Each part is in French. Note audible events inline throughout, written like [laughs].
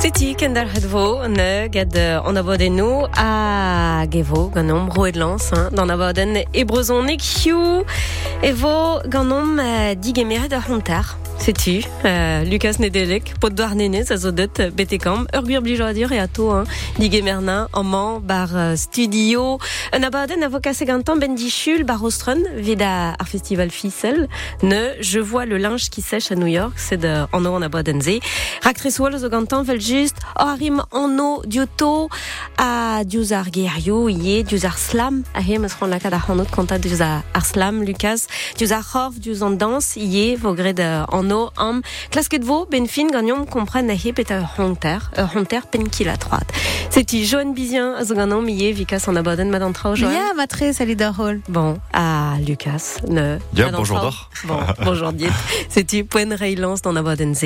Seti kendar hedvo ne gad an abadenno a gevo ganom roedlans hein, d'an abaden ebrezon hiu evo ganom uh, digemeret ar hontar. Setu, uh, Lucas Nedelek, pot doar nenez a zo deut betekam, ur gwir blijo a dir e ato, hein, digemerna, amman, bar uh, studio, un abaden a vo kase gantan ben dichul bar ostron, vid a ar festival Fissel, ne, je vois le linge qui sèche à New York, c'est de anno an abaden ze, Raktreswol zo gantan vel just o arim anno dioto a diouz ar gerioù ie slam a he meus ran lakad ar hanot kanta diouz slam Lucas diouz ar c'horf diouz an dans ie vo gred anno am klasket vo ben fin gagnon a honter honter pen a seti Joan Bizien a zo vikas an abaden mad an trao matre, salut d'Arhol. Bon, à Lucas, ne. Bonjour d'or. Bon, [laughs] bonjour Diet. C'est-tu Poen dans Abadense.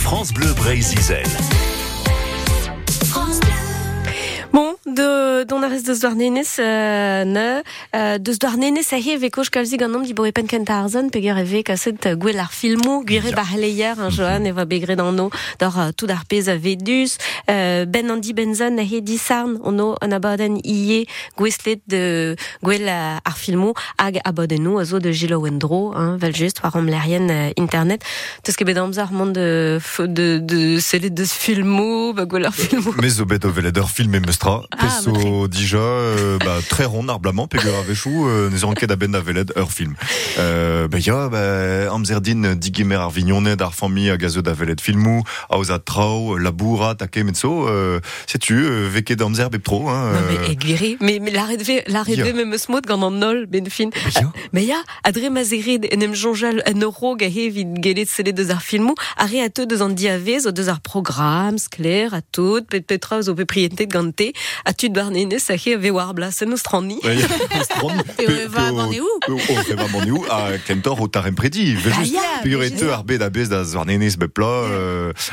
France Bleu Brésil. Bon, de don a rez deus doar nenez euh, ne euh, deus doar nenez a he ve koch kalzi gant nom di boe pen kent arzon pe ger eve kaset euh, gwell ar filmo gwire bar leier un joan eva begre dan no d'ar euh, tout ar pez a vedus. Euh, ben andi benzan a he disarn ono an abaden ie gweslet de gwell euh, ar filmo hag abaden no a zo de Gilo Wendro hein, vel just war am lerien euh, internet. Teus ket bet amzer mont de, f- de, de selet deus filmo ba gwell ar filmo Mais au bet o veled ur film e meustra, Ah, peso dija, euh, bah, très rond arblamment, pegur a vechou, euh, ne ket a ben a veled ur film. Euh, bah, ya, bah, amzerdin digemer ar vignonet ar fami a gazo da veled filmou, a oza trao, laboura, take metso, euh, sais-tu, euh, veket amzer bep tro, hein, Non, mais aiguiré. Mais, mais l'arrêt de l'arrêt de Ya. même smot gant an nol, ben fin. ya. Mais ya, adre mazerid en em jonjal en euro gahe vid gelet sele deus ar filmou, are a te deus an diavez o deus ar programm, skler, a tout, pet petra zo pe prientet gante, a tu bar nene sa he ve war blas en ostrani. Ouais, strand, Et pe- on va où pe- va où? A kentor o tarem predi. Bah, Vejus, e te ar bet a bez da zvarnenez bepla,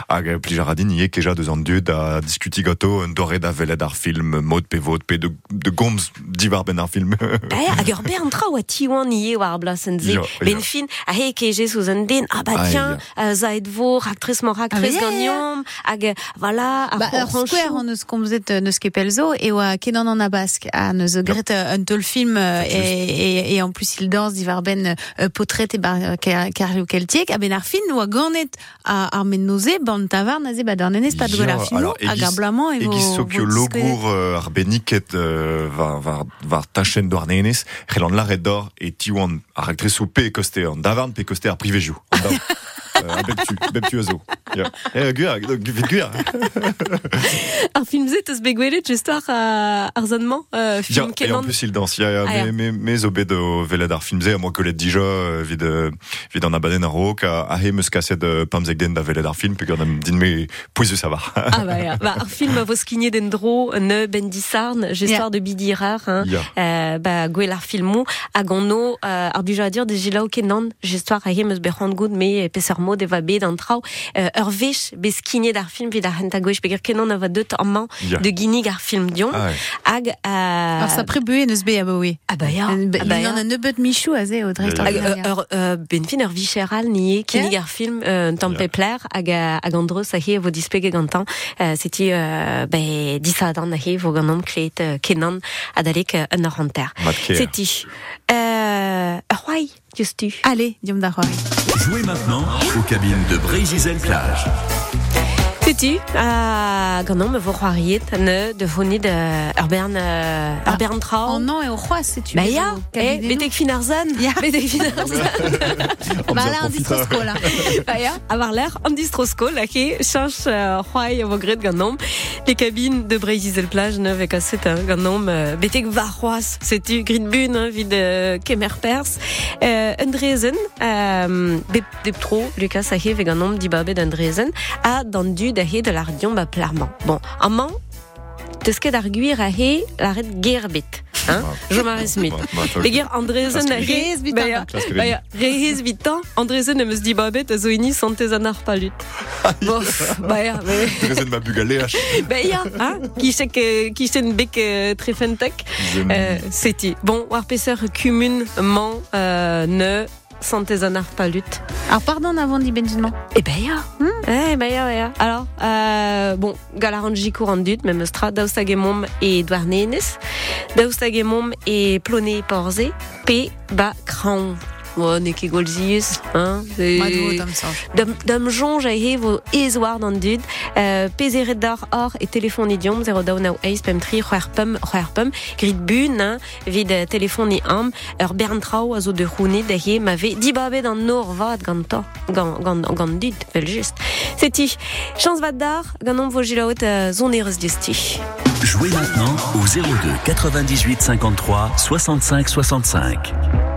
hag plijaradin ie keja deus an dieu da diskuti gato un dore da veled ar film, mod pe vot, pe de, de gomz divar ben ar film. [laughs] Hag ur ber an tra oa tiwan ie war blas en ze. Ya, Ben fin, a he keje sous an den, ah bah Ah, tiens, euh, zaet vo, raktres mo raktres Ah, bah, gagnon, hag, voilà, ar Ba, ur square an eus komzet neus ket pelzo e oa kenan an abask a neus gret euh, un tol film euh, et, et, et en plus il danse divar ben euh, potret e bar euh, ker- karlio keltiek a ben ar film oa ganet a ar men noze ban tavar naze ba d'ar nenez pa Ya, ar film ar blamant e vo Egiz so kio vo disklet. logour euh, ar beniket euh, var, var, var tachen d'ar nenez, c'hell an laret d'or e tiwan ar aktresou pe koste an davarn pe koste ar privejou. [laughs] An dav- a bep tu, bep tu a zo. Ya. Eh, gwir, vit gwir. Ar film zet eus begwelet just ar, ar zanman, euh, Ja, film et en plus il danse. Ah, ya. me, me, me zo bet o veled ar filmze, a moi kolet dija, vid, vid an abaden ar rok, a, a he meus kaset pamzek den da veled ar film, pegur dem din me pouizu savar. Ah bah, ja. bah, ar film a vo skinye den dro ne ben disarn, gestor de bidirar, hein. Euh, bah, gwell ar filmou, hag an no, euh, ar buja a dir de gilao kenan, gestor a he meus berrand goud me peser mod eva bet an trao, euh, ur vech be skinye d'ar film vid ar henta gwech, kenan a va deut an man de ginig ar film dion, Ah, ouais. hag, euh, Ar sa prebue neus be a ah bah ya, Ah ah bah Il ya. en a nebeut michou a ze o dreist Ya, ar Hag, euh, ur, euh, ben fin ur vicheral nie kinig ar film euh, un pepler hag, euh, hag an dreus a he vo dispege gantan euh, seti euh, be disadan a he vo ganom kleet euh, kenan adalek euh, un ar hanter. Mat ker. Seti. Euh, justu. Allez, diom da c'hoari. Jouez maintenant aux cabines de Brésil Plage. Seti. Euh, ganom me vo c'hoariet ne de fonid euh, ur bern, euh, ur Ah, bern trao. An an e o c'hoaz setu Ba ya, eh, betek fin ar zan. Ya. Betek fin ar zan. Ba la an distrosko la Ba ya, [laughs] avoir l'air an distrosko, la ke chanch uh, c'hoai vo gret gant nom. Les cabines de Brésil plage ne vek aset hein, gant nom uh, betek va c'hoaz, setu grit bun hein, vid uh, kemer pers. Uh, Andrezen, um, bep dep tro, Lucas a he vek gant nom di babet Andrezen, a dan du da he de l'ardion ba plarman. Bon, an man, teus ket ar l'arret gerbet. Hein? Je m'arrête Smith. Beger Andrezen a he... Rehez bitan. Ba ya, Klask Ba ya, rehez vitan, Andrezen em eus di babet a zo ini santez an ar palut. Bon, ba ya, me- Trezen ma bugaleach. ba ya, hein, kichek, kichen bek trefentek, seti. Bon, war peser kumun man euh, ne santé zanar palut. Alors, pardon avant dit Benjamin. Eh ben ya. Eh ben ya, ya. Alors, euh, bon, galaranji courant dut, même stra, daustagemom et douarnenes, daustagemom et ploné porze, p ba cran. Ouais, ne ket golzius, hein. et- Madou, Tom Sange. Dam, dam jonge a hevo ezwar d'an dud, euh, pezeret d'ar or et téléphone idiom, 0 daou nao eis pem tri, c'hwer pem, c'hwer pem, grit bun, hein, vid téléphone am, ur bern trao a zo de roune da he ma ve dibabe d'an nor vad gant to, gant, gant, gant dud, fel just. Seti, chans vad dar, gant om vo gilaot euh, zon erez desti. Jouez maintenant au 02 98 53 65 65.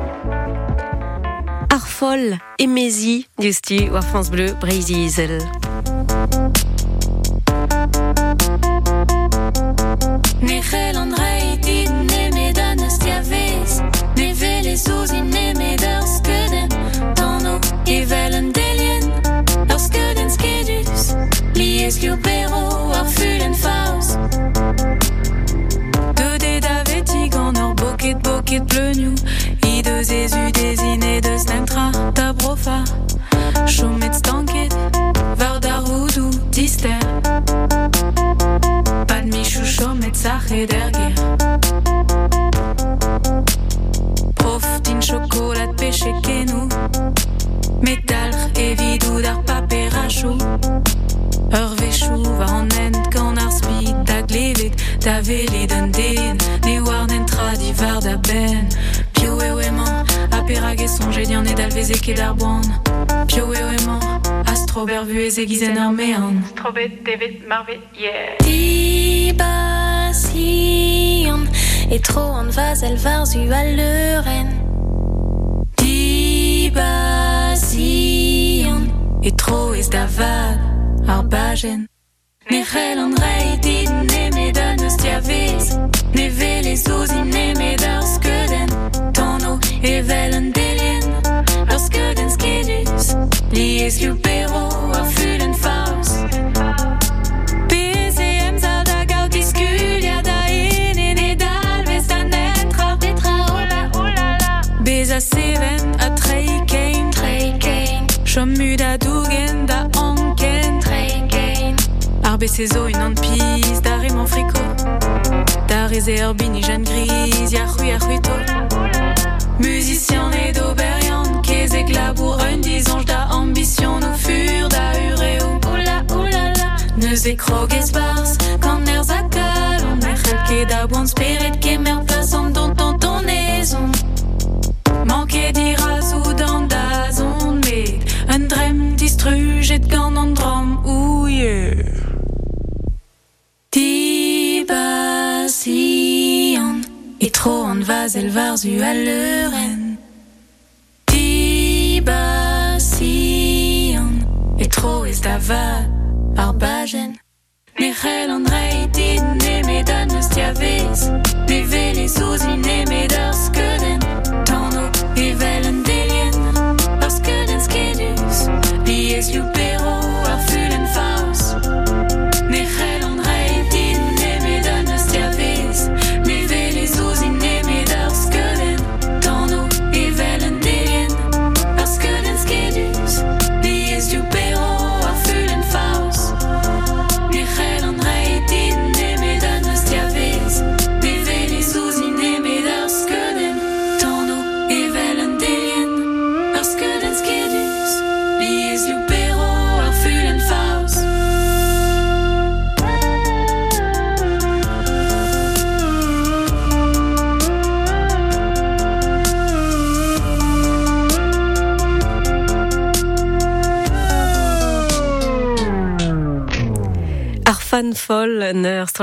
Arfol, emezi, desti, war France Bleu, Breizizel. Ne c'hellandrei chomet sachet dergir Prof din chocolat pêché kenou Metalr evidou d'ar paper rachou. Ur vechou va an end gant ar speed da glevet Da vele d'un den Ne war n'en tradi var da ben. Pio eo emañ A perag e sonje dian e dalveze ket ar boan Pio eo emañ Astro bervu e zegizen ar mean Strobet devet marvet yeah Dibasion Et trop an vazel varzu a leuren Dibasion Et trop ez da vad ar bajen Ne c'hell an rei dit ne me dan eus tiavez Ne vele zouzin ne me Zo une an piz da remon friko Da reze ur bini jan gris ya c'hwi a c'hwi to Musicien et d'Auberian Kezek labour un disonge da ambition nous fur da ureo Oula oula la Neus e krogez bars Quand er zakal On er c'helke da boan spirit Kemer place an don Et trop an vazel varzu a leuren Dibasion Et trop ez da vad ar bajen Ne c'hell an rei dit ne me dan eus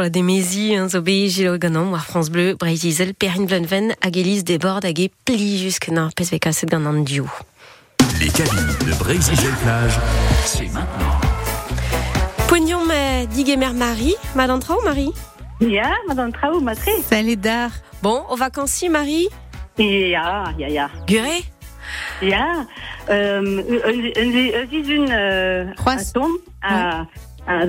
la démésie, hein, zo be gilo ganon, war France Bleu, Breizizel, Perrine Blenven, déborde hag e pli jusque na PSVK set gant an diou. Les cabines de Brésil Plage, c'est maintenant. Poignon ma digemer Marie, madame Trau Marie Ja, madame Trau, matre. Salut dar. Bon, aux vacances Marie Ja, ja, ja. Guré um, uh, à, à, la, Un dis- à,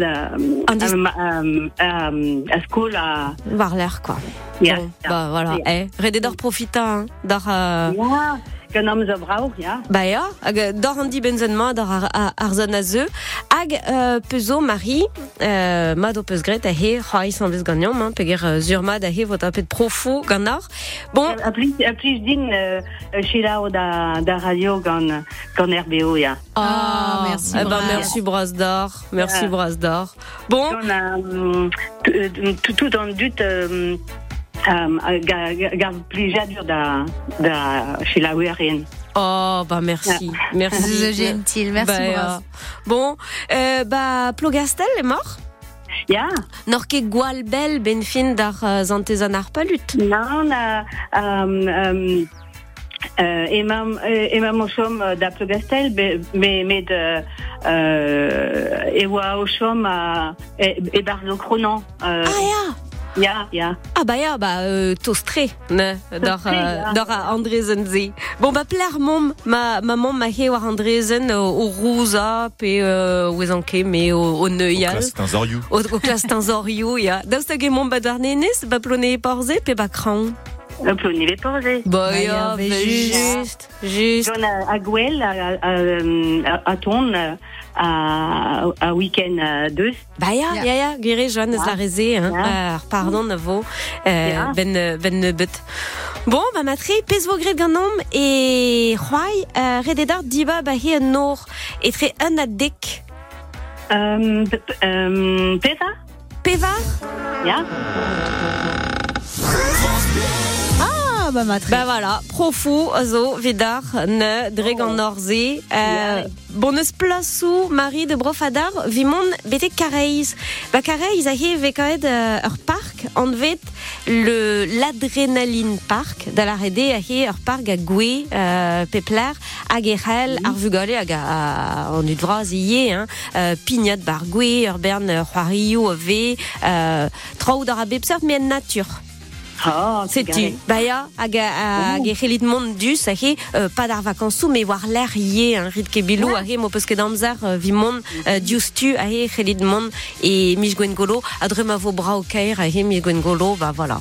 à, à, à school à... War l'air quoi. Ja, Bon, ja. bah voilà, Ja. eh, d'or profita, hein, d'or... Euh... Genom brauch, ja. Ja, dor dor a zeu. Hag euh, pezo Marie, euh, ma do peus gret a he, c'hoai san vez gagnam, hein, peger euh, zur ma da he vot a pet profo gant ar. Bon, A plis, a plis din euh, chilao da, da radio gant, gant RBO, ja. Ah, merci, eh ben, merci Bras d'or, merci Ah. Bras d'or. Bon, Gant a, um, tout, an dut, um, um, ga, ga, ga plijadur da, da chilao erien. Oh, bah merci, merci. C'est gentil, merci Bah, euh, bon, euh, bah, Plogastel est mort Ja, Nor ket gwal bel ben fin d'ar euh, zantezan ar palut. nan, a, um, um, euh, emam, euh, emam o chom euh, da Plogastel, be- euh, euh, ewa o chom a, e, e bar lo kronan. Euh, Ah ya ja, ja. Ah bah ya, bah euh, tostre, ne, euh, ja. d'ar a Andrezen ze. Bon bah pler mom, ma maman ma he war Andrezen au, au Rouza, pe euh, ouezanke, me au, au Neuial. Au, au klas tanzorio, ya. Daoust hag emon ba d'ar nenez, ba plone e porze, pe ba kran. Un peu ni les posé. Bah juste, juste. John a, a Gwell, a, a, a, a ton, a, a week-end a deus. Bah ya, Ya. ya, ya, gire joan ez Ja. la reze, hein. Euh, pardon, na vo, euh, ben, euh, ben nebeut. Bon, bah matre, pez vo gret ganom, e c'hoai, euh, rededar diba ba he an nor, etre un a dek. Um, um, Peva? Pevar? Ja? Ah, bah, ma Bah voilà, profou, zo, vidar, ne, dreg an norze. Euh, bon eus plasou, Marie de Brofadar, vimon bete kareiz. Ba kareiz a he vekaet euh, ur park, an vet le l'adrenaline park, da la rede a he ur park a gwe, euh, pepler, hag e c'hell ar vugale hag a, a an ut vraz hein, euh, pignat bar gwe, ur bern c'hoarioù a ve, euh, traoù d'ar a bepsert, mais en nature. Setu, baya, hag a mont me war l'air rit mo peus ket amzer, vi mont, mont, e mis gwen golo, a vo kaer, gwen golo, ba voilà.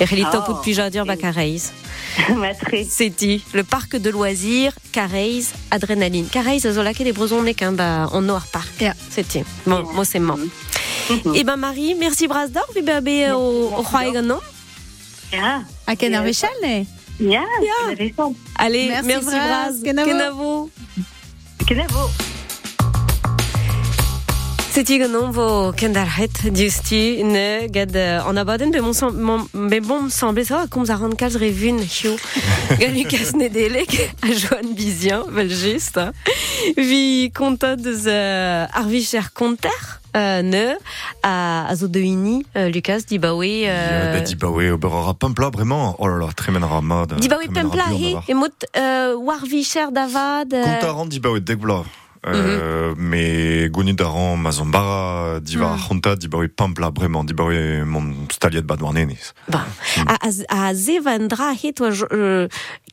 C'hellit Oh, tapout pijadur ba kareiz. [laughs] Matre. Setu, le parc de loisirs, kareiz, adrénaline. Kareiz, a zo laket e brezon nek, ba, an noir parc. Ja. Setu. Bon, mo c'est man. E ben Marie, merci bras d'or, vi ba be o, o c'hoai gant non Ja. À Ken Arvechal, ne? Ja, Ja. Allez, Merci, merci, Braz. Kenavo. Kenavo. Kenavo. Seti ganon vo kendarhet diusti ne gad an abaden be mon be bon me semblait ça comme ça rend kalz revun chio [laughs] gad Lucas Nedelek a [laughs] Joan Bizien vel juste vi konta deus euh, arvi cher konter euh, ne a a zo de ini euh, Lucas di ba oui euh, Bah, dit bah ouais, bah, aura Pampla, vraiment. Oh là là, très men rama. di ba oui pempla he e mot euh, war vi cher davad euh, bah ouais, degbla. Euh, mais Goni Daran, Mazambara, Diva Honta, dit bah oui, Pampla, vraiment, dit bah oui, mon staliet bad warnenis. Ba. A, a, a ze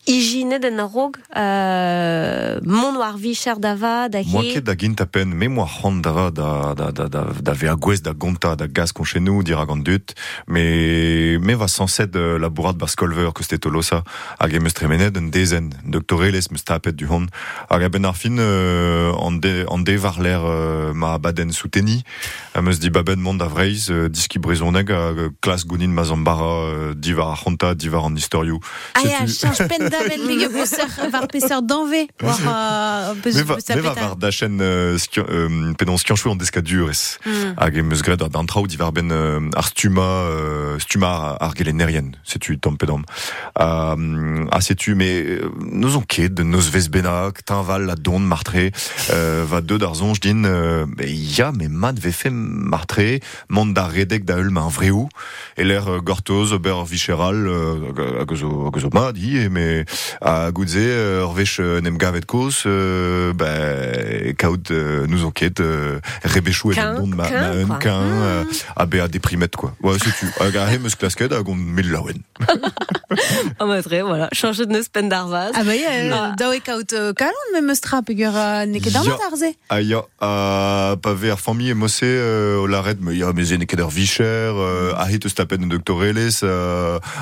igine den arog euh, mon war vi cher dava da Moi ket da gint a pen, me moi hant dava da, da, da, da, da ve a gwez da gonta da gaz kon chez nous, dira gant dut, mais me va sans sed euh, la bourrade bascolver que c'était tolosa, hag e meus tremenet un dezen, doctoreles meus tapet du hon, hag a ben ar fin euh, an de, an de var l'air euh, ma baden souteni, a meus di baben mont da vreiz, euh, diski brezoneg a euh, klas gounin mazambara, euh, diva ar honta, diva an historiou. Ah, change daven, bige pousser, var peser d'envé. War, euh, peus, Me va, peus me va apeta. var da chen euh, euh, pedon skianchou an deskadurez. Hmm. Hag e meus gret ar bantraoù divar ben euh, ar stuma, euh, stuma ar, gelenerien, setu tom pedom. Euh, ah setu, mais euh, nous on ket nos vez benak, tinval la don martre, euh, va deux d'argent, je din, euh, mais ya, mais mat ve fait martre, mont da redek da eul ma un vreou, et l'air euh, gortoz, ober vicheral, euh, hag- hag zo, hag zo ma, di, mais a goudze ur euh, vech euh, nem gavet euh, ben kaout nous enquête rebechou et nom ma un qu'un a be quoi. Ouais c'est tu a gare meus klasket a gond [laughs] ah, bah, voilà. Changer de neus pen darvaz. Ah, bah, a ah. baie dawe kaout kalon me meus tra pegur neket ar matarze a ya. A pa ve ar famille mosse o laret ya meze neket ar vicher a hit stapen doctorelles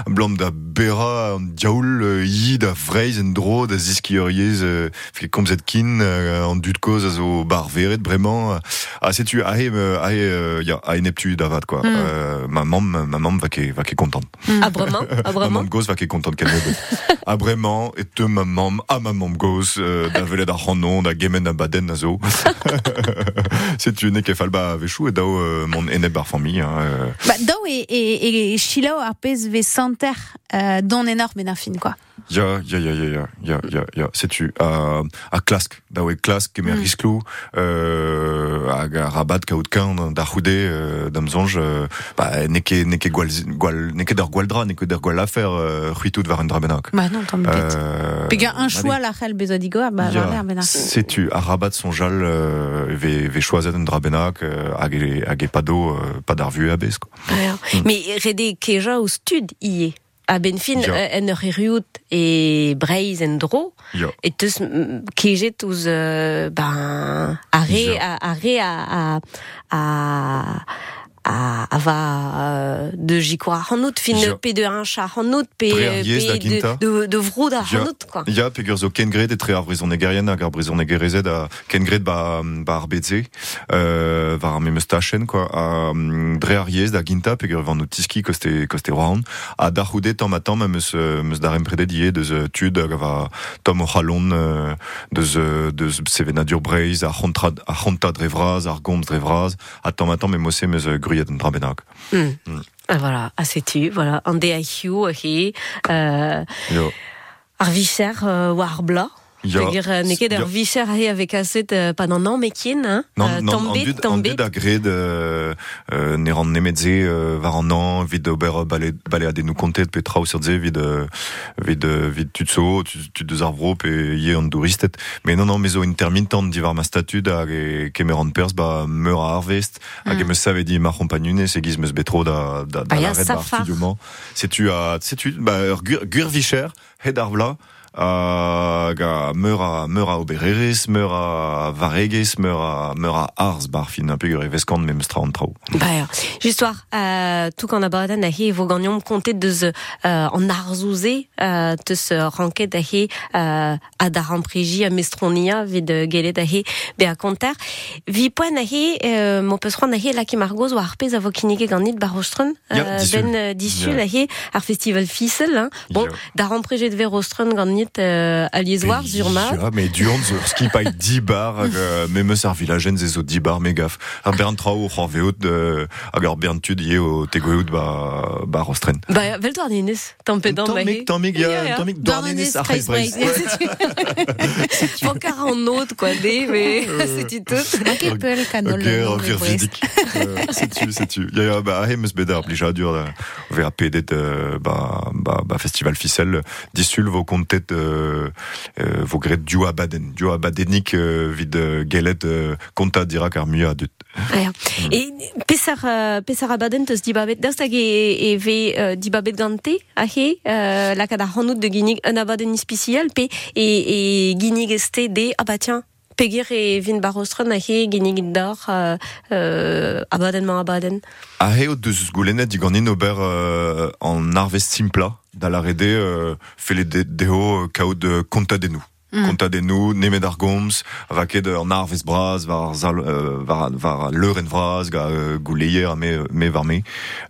blam bera diaoul Melodie, da Freisen dro, da Ziskierries, euh, comme zetkin, euh, en dut cause, azo bar verret, vraiment, ah, c'est tu, ah, euh, ah, euh, ya, ah, neptu davat, quoi. Hmm. Euh, ma maman, ma va qui, va qui contente. Hmm. Ah, vraiment? Ah, [laughs] vraiment? ma va qui contente qu'elle [laughs] Ah, et te ma maman, ah, ma maman gosse, da velet ranon, da gemen baden, c'est [laughs] tu, ne et dao, mon bar famille, hein, bah, dao et, et, chilao ve santer, quoi. Ja, ja, ja, ja, ja, ja, ja, seću. A, a klask, bah dawe klask, kemer mm. risklo, euh, a, rabat kaoutkan, da roude, euh, d'amzonge, euh, bah, neke, neke gwal, gwal, neke der gwaldra, neke der gwal lafer, euh, ruitou de varen drabenak. Bah non, tant mieux. Euh, Pega un choix la rel bezodigoa, bah, ja, drabenak. Setu, a rabat son jal, euh, ve, ve choazen drabenak, euh, hag e pado, euh, padar vu abes, quoi. Mm. Mais rede keja ou stud iye. A ben fin Ja. euh, en ur eriout e breiz en dro, et teus mm, kejet ouz euh, ben, a, a, a, a, a ava euh, de jikoa hanot fin pe de hancha hanot pe de de vroda hanot quoi. il ya pegur zo kengred et tre arbrizon negerian agar brizon negerezed a kengred ba ba arbeze euh va me mustachen quoi. A dre mm, aries da ginta pegur van notiski koste koste round a darude tam matam me se euh, me darem prede die de ze euh, tud va tom halon de ze de sevena durbreis a hontra a honta drevraz argom drevraz a tam matam me mose me jeden drabenak. Mm. Mm. Voilà, a setu, voilà, an de haiu, ar viser war bla. Ya. Peogwir euh, neket Ya. ur vicher avec aset euh, pas nan an mekin, hein? Non, Euh, non, an dud, an tambet. dud a gred euh, euh, ne ran nemedze euh, var an an, vid ober bale, bale a denou kontet pe trao sur ze vid, euh, vid, euh, vid tutso, tu, tu deus ar vro pe ye an douristet. Mais non, non, mezo intermittent divar ma statud hag e kemer an pers ba meur a harvest, hag e Mm. meus savedi mar compagnune, se giz meus betro da, da, da Ah, ya, l'arret bar safar. studioman. Setu a, setu, ba, ur gur, gur vicher, het ar vla, hag a meur a, meur a obererez, meur a varegez, meur a, meur a ars bar fin a pegur e veskant me meus traoù trao. Ba, ja. Justoire, euh, tout kan a baden a he vo gagnon kontet deus euh, an arzouze euh, teus euh, ranket a he euh, a da rampregi a mestronia vid euh, gelet a he be a konter. Vi poen a he, euh, mo peus ran a he laki margoz o arpez a vo kinige ganit barostron Ya, disul. ben euh, disul a he ar festival Fissel. Hein. Bon, da rampregi de verostron ganit minutes à Liézoir, Zurma. Ja, mais Dion, Zurski, pas 10 bars, euh, mais me servi la gêne, zézo 10 bars, mais gaffe. À ah, Bern Trau, Horveout, à euh, Garbern Tud, au Tegoyout, bah, bah, Rostren. Bah, Veltoir Nines, tempédant, mais. Tomik, Tomik, Tomik, Dornines, Arrête, Pour 40 autres, quoi, des, euh, mais [laughs] c'est tout. Ok, C'est tu, c'est tu. Ya, bah, Bédard, Blijadur, bah, bah, bah, festival ficelle, dissulve au compte tête euh, vo gret dio a baden. Dio a badenik euh, vid euh, gelet euh, konta dirak ar mua dut. Ja. Et pesar, euh, pesar abaden teus dibabet, e, e ve euh, dibabet gante, a he, euh, la kada hanout de ginig un abaden ispiciel, pe e, e ginig este de, ah bah tiens, peger e vin barostron a he, ginig d'or, euh, euh, abaden man abaden. A heo deus goulenet diganin ober euh, an arvest simpla, da la euh, fele de, deo euh, kaout de konta Mm. Konta denou, nemet ar gomz, vaket an arvest braz, var, zal, euh, var, var leur en vraz, ga euh, gouleier me, me var me.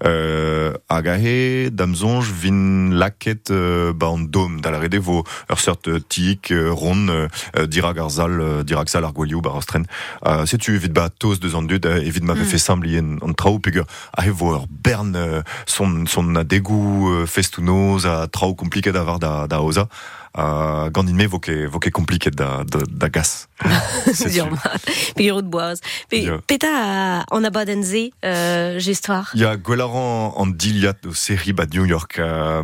Euh, hag a he, damzonj vin laket euh, ba an dom, da la rede vo ur seurt euh, tik, euh, ron, euh, dirag ar zal, euh, dirag zal ar gwalioù bar ostren. Euh, setu evit ba toz deus an dud, euh, evit ma Mm. fe sambli en, an trao pegur a he vo ur bern euh, son, son a degou euh, festounoz a trao kompliket a var da, da oza à Gandinme, voquet, voquet compliqué da, da, da gas. C'est sûr. Pigiro de boise. Yeah. Peta en abadenze, euh, j'histoire. Il y a Gwelaran en diliat de série bad New York. Euh,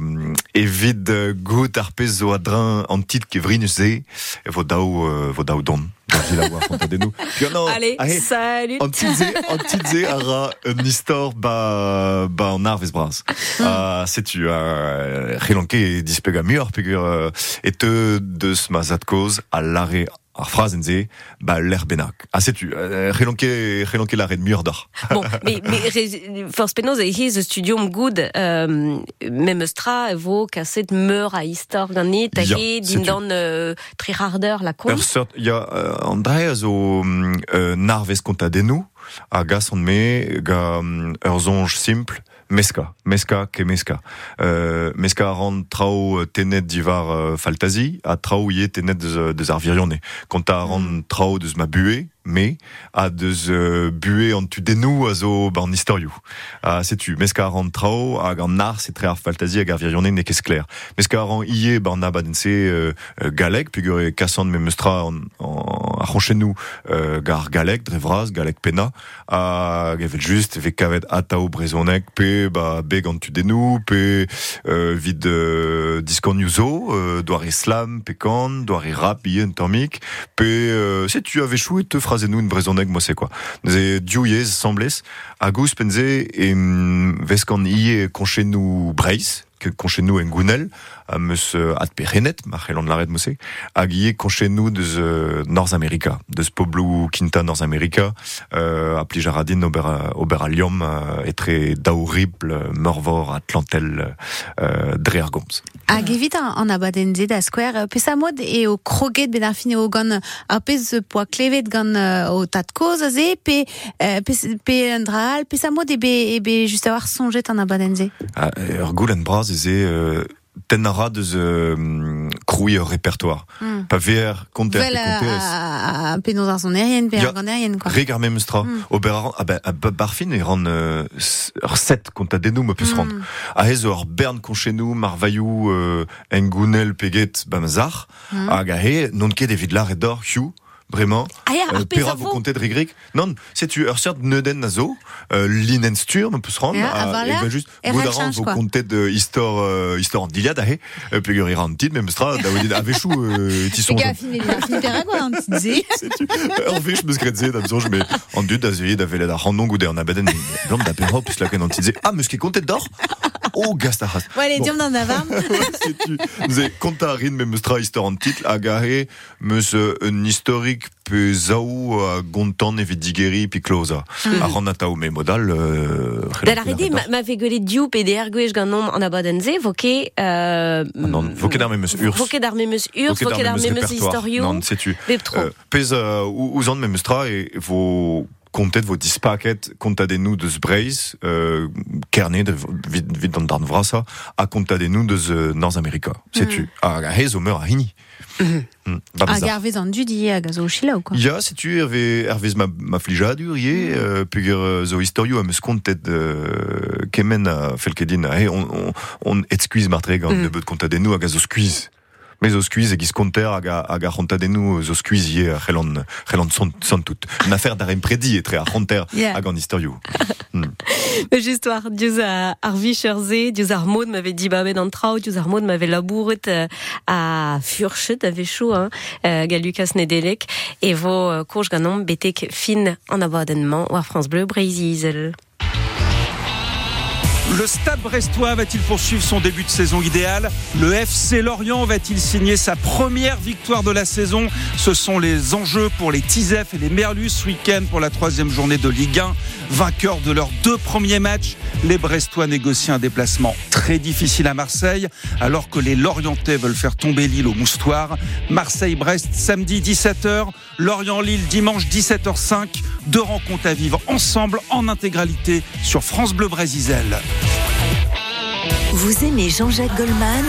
evit euh, gout arpez zo adrin en tit kevrinus ze, e vo daou, euh, vo daou don. Puis non, [laughs] Allez, ahe, salut. En titze [laughs] ara un histor ba, ba en arvez braz. Uh, setu, uh, relanke dispega mur, pegur, uh, et te deus ma zat koz a lare ar frazen ze, ba l'er benak. Ah, setu, uh, relanke, relanke lare de mur d'ar. Bon, mais, mais force penaos e hiz e studium good euh, mem eustra vo kaset meur a istor ganit a he din dan euh, tri harder la kon. Ur sort, ya, uh, André a zo um, uh, narvez kontadenou, a gas on me, ga ur zonj simple, meska, meska meska. Uh, meska a ran trao euh, tenet divar uh, faltazi, a trao ye tenet deus, euh, deus ar virionne. Kont a ran trao deus ma bue, me, a deus uh, bue an tu denou a zo ba an historiou. A setu, meska a ran trao, hag an nar se tre ar faltazi hag ar virionne ne kez kler. Meska a ran ie ba an abadense euh, euh, galek, peogwir e kassan me meustra an, an, a ronchenou euh, gar galek, drevraz, galek pena, a gavet just, ve kavet atao brezonek, pe ba beg an tu denou, pe euh, vid euh, euh, doar e slam, pe kan, doar rap, ie un tormik, pe euh, se tu avais chou te une brezonek, moi c'est quoi. Ze diouye, semblez, a gous penze, e mm, vez kan ie konchenou breiz, que konchenou en gounel, a meus at perenet, ma c'hellan laret mose, hag ie konchenou deus euh, North America, deus poblu Quinta North America, euh, a plijaradin ober, a- ober a liom euh, etre daourible, morvor, atlantel, euh, dre ar gomz. Hag evit an, abadenze da skwer, pez a mod e o kroget ben ar fin eo gant ar pez poa klevet gant euh, o tat koz a ze, pe, euh, pez, pe un draal, pez a mod ebe, ebe just a war sonjet an abadenze. Ah, Ur goul en braz eze euh, ten a ra deus euh, kroui ur répertoire. Mm. Pa ver konter Vel pe a, konterez. a, a pe noz ar son erien, pe ar quoi. Reg ar memestra. Mm. Ober ar, ah ben, a ba- barfin e ran euh, s- ur set kont a denou peus Mm. A ur bern konchenou, mar euh, en gounel peget bam zar, Mm. hag a he, non ket evit lar edor, hiu, bremañ, Ah ya, euh, ar pez pera regrik. Non, setu ur sert neuden na zo, euh, linen stur, me peus rand, Ya, a var e la, ben just, e gout ral a ran chanj, vo quoi. kontet de histor, euh, histor euh, [laughs] avechou, euh, da bezonj, [laughs] me dud da velet ar randon goude an abaden, blom da perro, plus la ken ah, meus ket kontet d'or Oh, gast a ras. Wale, Bon. diom d'an avarm. Setu, Nous e konta a rin me meus tra histor an titl hag a he meus euh, historik pe a gontan evit digeri pi kloza. Ran a tao me modal. Euh, Da la rede, ma, ma vegolet diou pe de ergwech gant nom an abadenze, voke... Euh, non, voket ar memes urs. Voke d'ar memes urs, voke d'ar memes historio. Non, setu. Euh, pez uh, ouzan me meus tra e vo kontet vo dispaket kontadennou deus breiz, euh, kernet de vid, vid an darn vrasa, a kontadennou deus euh, North America. Setu. Hag a hez o meur a hini. Mm. Ba Hag a zo chilaou, quoi? Ya, setu, ma, ma flijadur, ye, euh, peogwir euh, zo historio a kontet euh, kemen a felkedin, a he, on, on, on et skuiz martreg an Mm. de beut kontadennou hag a zo skuiz. Me zo skuiz e giz konter hag a, hag a zo skuiz ye a c'hellan, c'hellan tout. Une affaire d'ar empredi etre a ronter Yeah. hag an historio. Histoire, diouz a ar vicherze, diouz ar mod m'avait dit babet an trao, diouz ar mod m'avait labouret euh, a furchet a vechou, hein, euh, ga Lucas Nedelek, et vo euh, kourj ganom betek fin an abadennement war France Bleu Brésil. Le Stade Brestois va-t-il poursuivre son début de saison idéal? Le FC Lorient va-t-il signer sa première victoire de la saison? Ce sont les enjeux pour les Tizef et les Merlus ce week-end pour la troisième journée de Ligue 1. Vainqueurs de leurs deux premiers matchs, les Brestois négocient un déplacement très difficile à Marseille alors que les Lorientais veulent faire tomber Lille au moustoir. Marseille-Brest samedi 17h, Lorient-Lille dimanche 17h05. Deux rencontres à vivre ensemble en intégralité sur France Bleu Brésil. Vous aimez Jean-Jacques Goldman?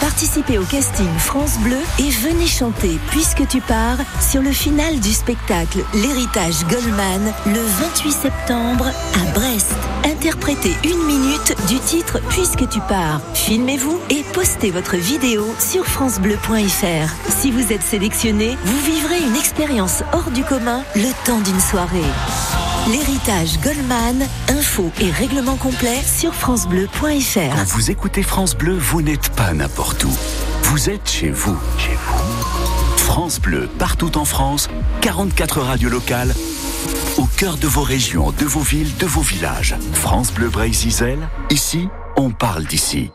Participez au casting France Bleu et venez chanter Puisque tu pars sur le final du spectacle L'héritage Goldman le 28 septembre à Brest. Interprétez une minute du titre Puisque tu pars. Filmez-vous et postez votre vidéo sur francebleu.fr. Si vous êtes sélectionné, vous vivrez une expérience hors du commun le temps d'une soirée. L'héritage Goldman, info et règlement complet sur francebleu.fr. Quand vous écoutez France Bleu, vous n'êtes pas n'importe où. Vous êtes chez vous. Chez vous. France Bleu, partout en France, 44 radios locales, au cœur de vos régions, de vos villes, de vos villages. France Bleu Brésil, ici, on parle d'ici.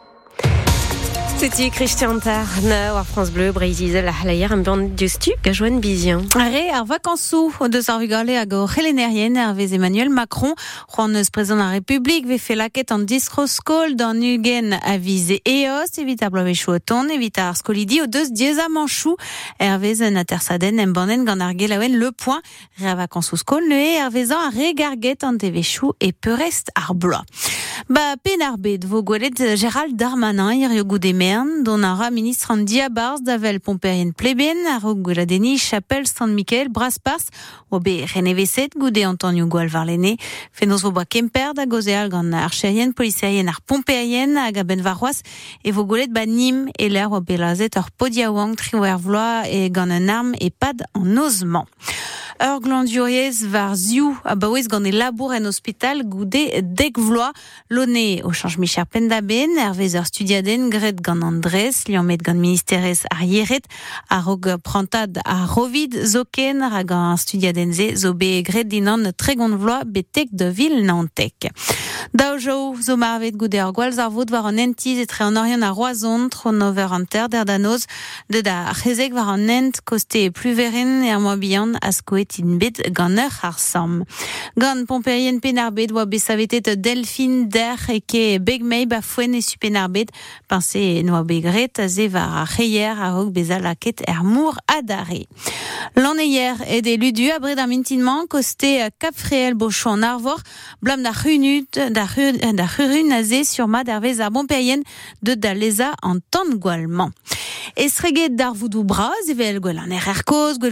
C'était Christian Tarne, war France Bleu, Brésil, la halayer, un band de stu, gajoan bizian. Are, ar vakanzou, o deus ar vugale hag o c'helennerien hervez Emmanuel Macron, c'hoant eus prezant la République, ve fe laket an disroskol d'an ugen a vize eos, evit ar blavechou o ton, evit ar skolidi o deus dieza manchou, hervez en atersaden en banen gant ar gelaouen le point, re a vakanzou skol, ne e hervezan a regarget an devechou e peurest ar bloa. Ba pen ar bet vo gwelet Gérald Darmanin ir yo goude mern, don ara ministre an diabars d'avel pomperien pleben, ar o gweladeni chapelle Saint-Michael Braspars, o be reneveset goude Antonio Gwal varlene, fenoz vo ba kemper da gozeal gant archerien, poliserien ar pomperien hag a ben varroaz, nim ar e pad an ozman. Ur glanduriez var ziou a baouez gant e labour en hospital goude dek vloa lone o chanj micher pendaben hervez ur studiaden gret gant Andres liamet gant ministerez ar yeret a rog prantad a rovid zoken hag an studiaden ze zo be gret dinan tregont vloa betek de vil nantek. Daou jo zo marvet goude ar gwalz ar vod war an entiz etre an orion a roazon tro nover an ter der danoz de da rezek war an ent koste e pluverin e ar moa bihan a skoet in bet gant ur ar sam. Gant pomperien pen ar bet oa der e ke beg mei ba foen e supen ar bet pense e noa begret a ze var a reier a hog bezalaket er mour adare. L'anneier e de ludu a bred ar mintinman koste kap freel bochou an arvor blam da runut da da rurun sur ma pomperien de da leza an tan gwalman. Esreget d'ar voudou braz, evel gwell an er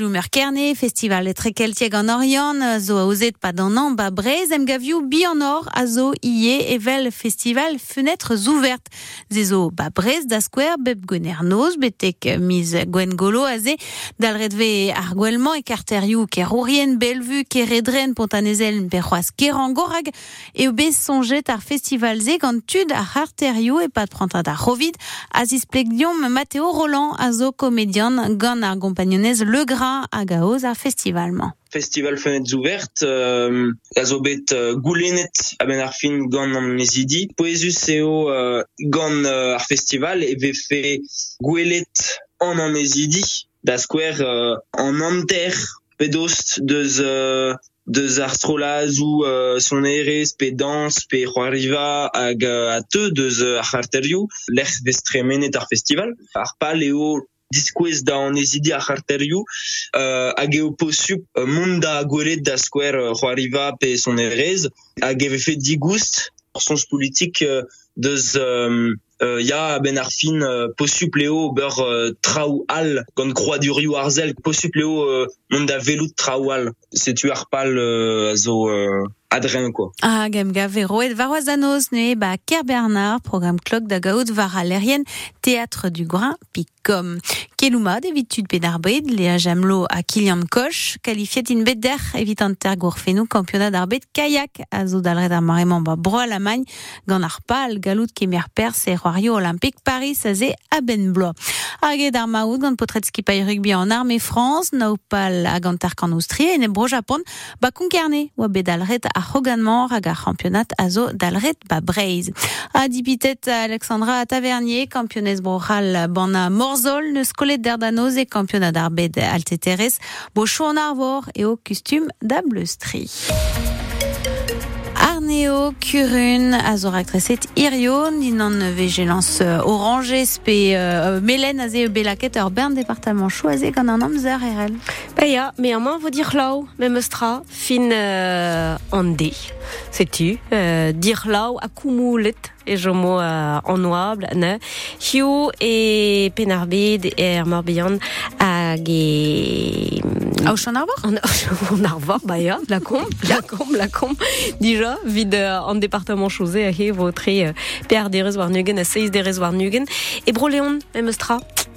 mer kerne, festival etre keltieg an orion, zo a ozet pa an, an or, a zo ie evel festival fenêtres ouvertes. Ze zo ba brez da skwer er betek miz gwen golo a ze, dal redve ar gwellman pontanezel per c'hoaz ker an gorag, e o bez sonjet ar festival ze gant tud ar arterioù e pat prantad ar rovid, Plegdion, Matteo Roland, a zo komedian gant Le Gras a ar Festival Fenêtres Ouvertes, euh, a zo bet euh, goulennet a ben ar fin gant an mezidi. Poezus eo euh, gant euh, ar festival e ve fe gwelet an an mezidi da skwer euh, an anter pedost deus euh, strolazou euh, son erez pe dans pe c'hoariva hag euh, euh, ar arterioù lec'h vez tremenet ar festival. Ar pal eo diskouez da an ezidi ar arterioù euh, hag eo posup mont da gwelet da skwer euh, c'hoariva pe son erez. Hag eve fet digoust ar sons politik euh, deus euh, euh, ya a ben ar fin euh, posup leo beur euh, traoù al gant kroa du rioù arzel posup leo euh, mont da velout traoù al setu ar pal euh, a zo euh, adren quoi. Ah, gem gavero et varoazanos ne ba Ker Bernard, programme clock da gaout var a lerien, théâtre du Grain, picom. Kelouma, d'évitude pédarbed, Léa Jamelot à Kilian Koch, qualifié in bedder, évitant tergour fenou, championnat d'arbed kayak, à zo dalred ar mareman ba bro à l'Allemagne, gant ar pal, galout kemer perse et roario olympique Paris, azé a ben blo. Hag ar maout, gant potret skipay rugby en armée France, naupal a gant ar kan Austrie, et ne bro Japon, ba konkerne, oa bedalret a Hoganman hag ar a zo dalret ba breiz. A Alexandra Tavernier, campionnes brochal bana morzol, neus kolet derdanoz e campionat d'arbed alteterez, bo chou an arvor e o kustum da bleustri. Arneo Kurun a zo raktreset irio, din an vejelans euh, euh, melen a ze e belaket ur bern département a ze gant an amzer erel. Bah ja, mais en moins vous dire là, même stra, fin euh, andé, sais-tu, euh, dire là, accumulet, et je mo euh, en noable, ne, hiu et penarbid et morbihan, à hag e... Ah, au Chanarbor On on a revoir, bah ja, la com, [laughs] la com, la com. Déjà, vid euh, en département chosé a he votre euh, Pierre des Résoirs Nugen, a seis des Résoirs Nugen. Et Broléon, emestra. Mo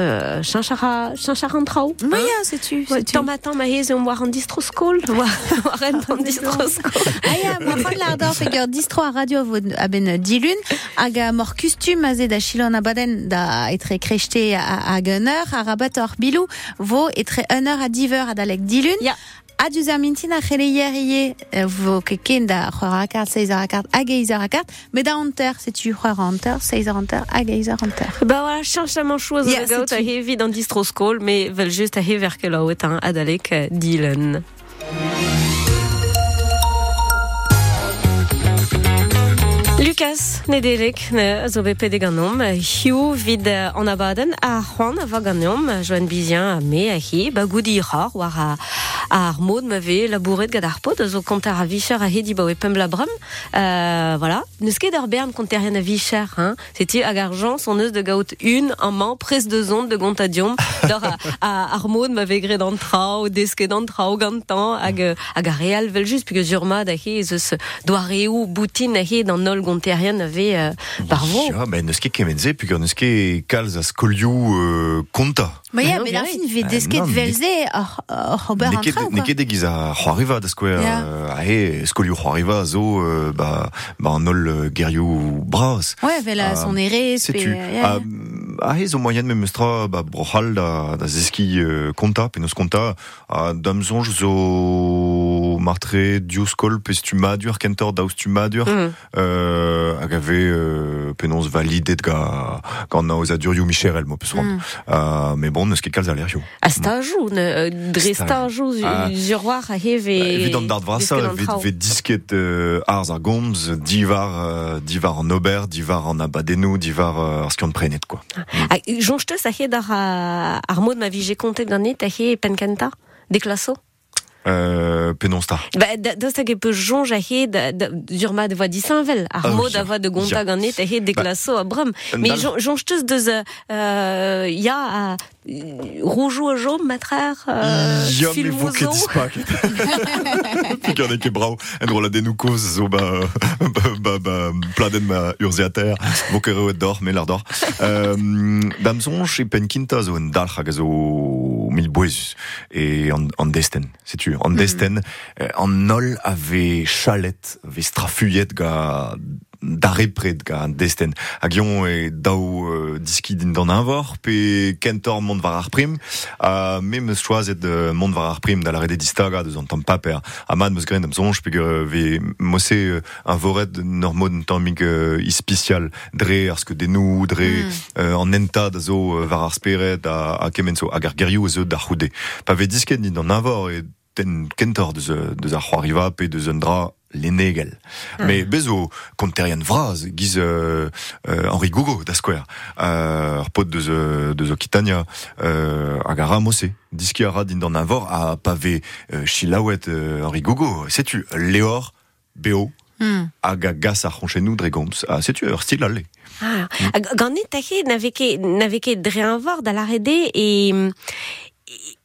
Euh, chanchar a, chanchar an trao. Oui, ah, c'est tu. [laughs] Ouais, c'est tu. Tant matin ma he ze war an distroskol, war war en distroskol. [laughs] Ah ya, ma fan lardor figure distro a radio a ben dilun hag a mor kustum a zed a chilon a baden da etre a, a gunner a rabat bilou vo etre un heure a diver a dalek dilun A a hier ie euh, vo keken da c'hwar a kart, 16 a kart, hag eiz a kart, mais da anter, c'est tu c'hwar a anter, 16 a anter, hag eiz a anter. Bah voilà, change la manchoise Ja, yeah, gaut c'est a he vid an distroskol, mais vel just a he ver ke laoet hein, adalek euh, Lucas Nedelek ne zo bet pede ganom Hugh vid an abaden a c'hoant a va ganom Joan Bizien a me a hi ba goudi c'hor war a a ar mod ma ve labouret gad ar pod zo konter a vicher a hedi ba we pem la euh, voilà. Neus ket ur bern konter rien a vicher hein. C'est hag ar son eus de gaout une an man pres de zont de gontadiom [laughs] dor a, a ar mod ma ve an trao desket an trao gantan hag hag a real vel just puke zurmad a he eus doareou boutin a he dan nol gonterien a ve euh, par vo Ja, ben skolioù euh, konta. Ve Ah, desket velze ar ar ober an Neket, trao, quoi. neket egiz a c'hoariva da skouer, Ya. euh, a he, skolioù c'hoariva a zo, euh, ba, ba an ol euh. Ouais, vel a Ah, son euh, zo moyen me meustra ba brochal da, da zeski euh, konta, penos konta, a damzonj zo martre dioskol pes tu madur, kentor daous tu madur, Mhm. euh, hag ave euh, penos validet ga gant na oz a durioù micherel, mo Mm. uh, Mais bon, neus ket kalz a lerioù. A stajou, ne, euh, dre Stajou. stajou, Ah. zurwar a he ve... Evit an dart vrasa, vet disket euh, arz ar gomz, divar, euh, divar an ober, divar an abadenou, divar euh, ar skiant prenet, quoi. Ah, jonchtez a he dar a, ar mod ma vije kontet ganet a he penkenta, deklaso. Euh, penonsta. Ba, da- daoust hag e peus jonj a he da, da, zurma de voa disanvel, ar mod a voa de gonta Ja. ganet a he deklaso a brum. Me dal- jon- jonchtez deus a, euh, ya a [laughs] euh, a jom euh, Ya, me vo ket an en rola koz zo ba, ba, ba, ba pladen ma vo ket reoet dor, me lar dor. Euh, Damzon, che pen kinta zo en dalch hag a zo mil boezus, e an, an desten, setu, an desten, euh, an nol ave chalet, ave strafuyet ga dare pred ga an desten. Hag yon e daou euh, diski din dan invor, pe kentor mont var ar prim, a me meus choazet euh, mont var ar prim da la rede distaga deus an paper. A man meus gren am zonj, pe euh, ve mosse euh, un voret nor mod an tammig euh, ispicial dre ar ske denou, dre euh, an enta da zo euh, var ar speret a, a kemenso, hag ar gerioù eus da c'houde. Pa ve disket din an invor e ten kentor deus, euh, deus ar c'hoariva pe deus un dra lenegel. Mais bezo konterian vraz giz euh, euh, Henri Gougo da square euh, ar pot deus, deus Occitania euh, hag a ramose diski a ra din d'an avor a pave euh, chilaouet euh, Henri Gougo. Setu leor beo Hmm. hag a gas ar c'honchennou dre gomz a setu ur stil alle Ah, hag ganet a he n'ave ket, n'ave ket dre an vor da la rede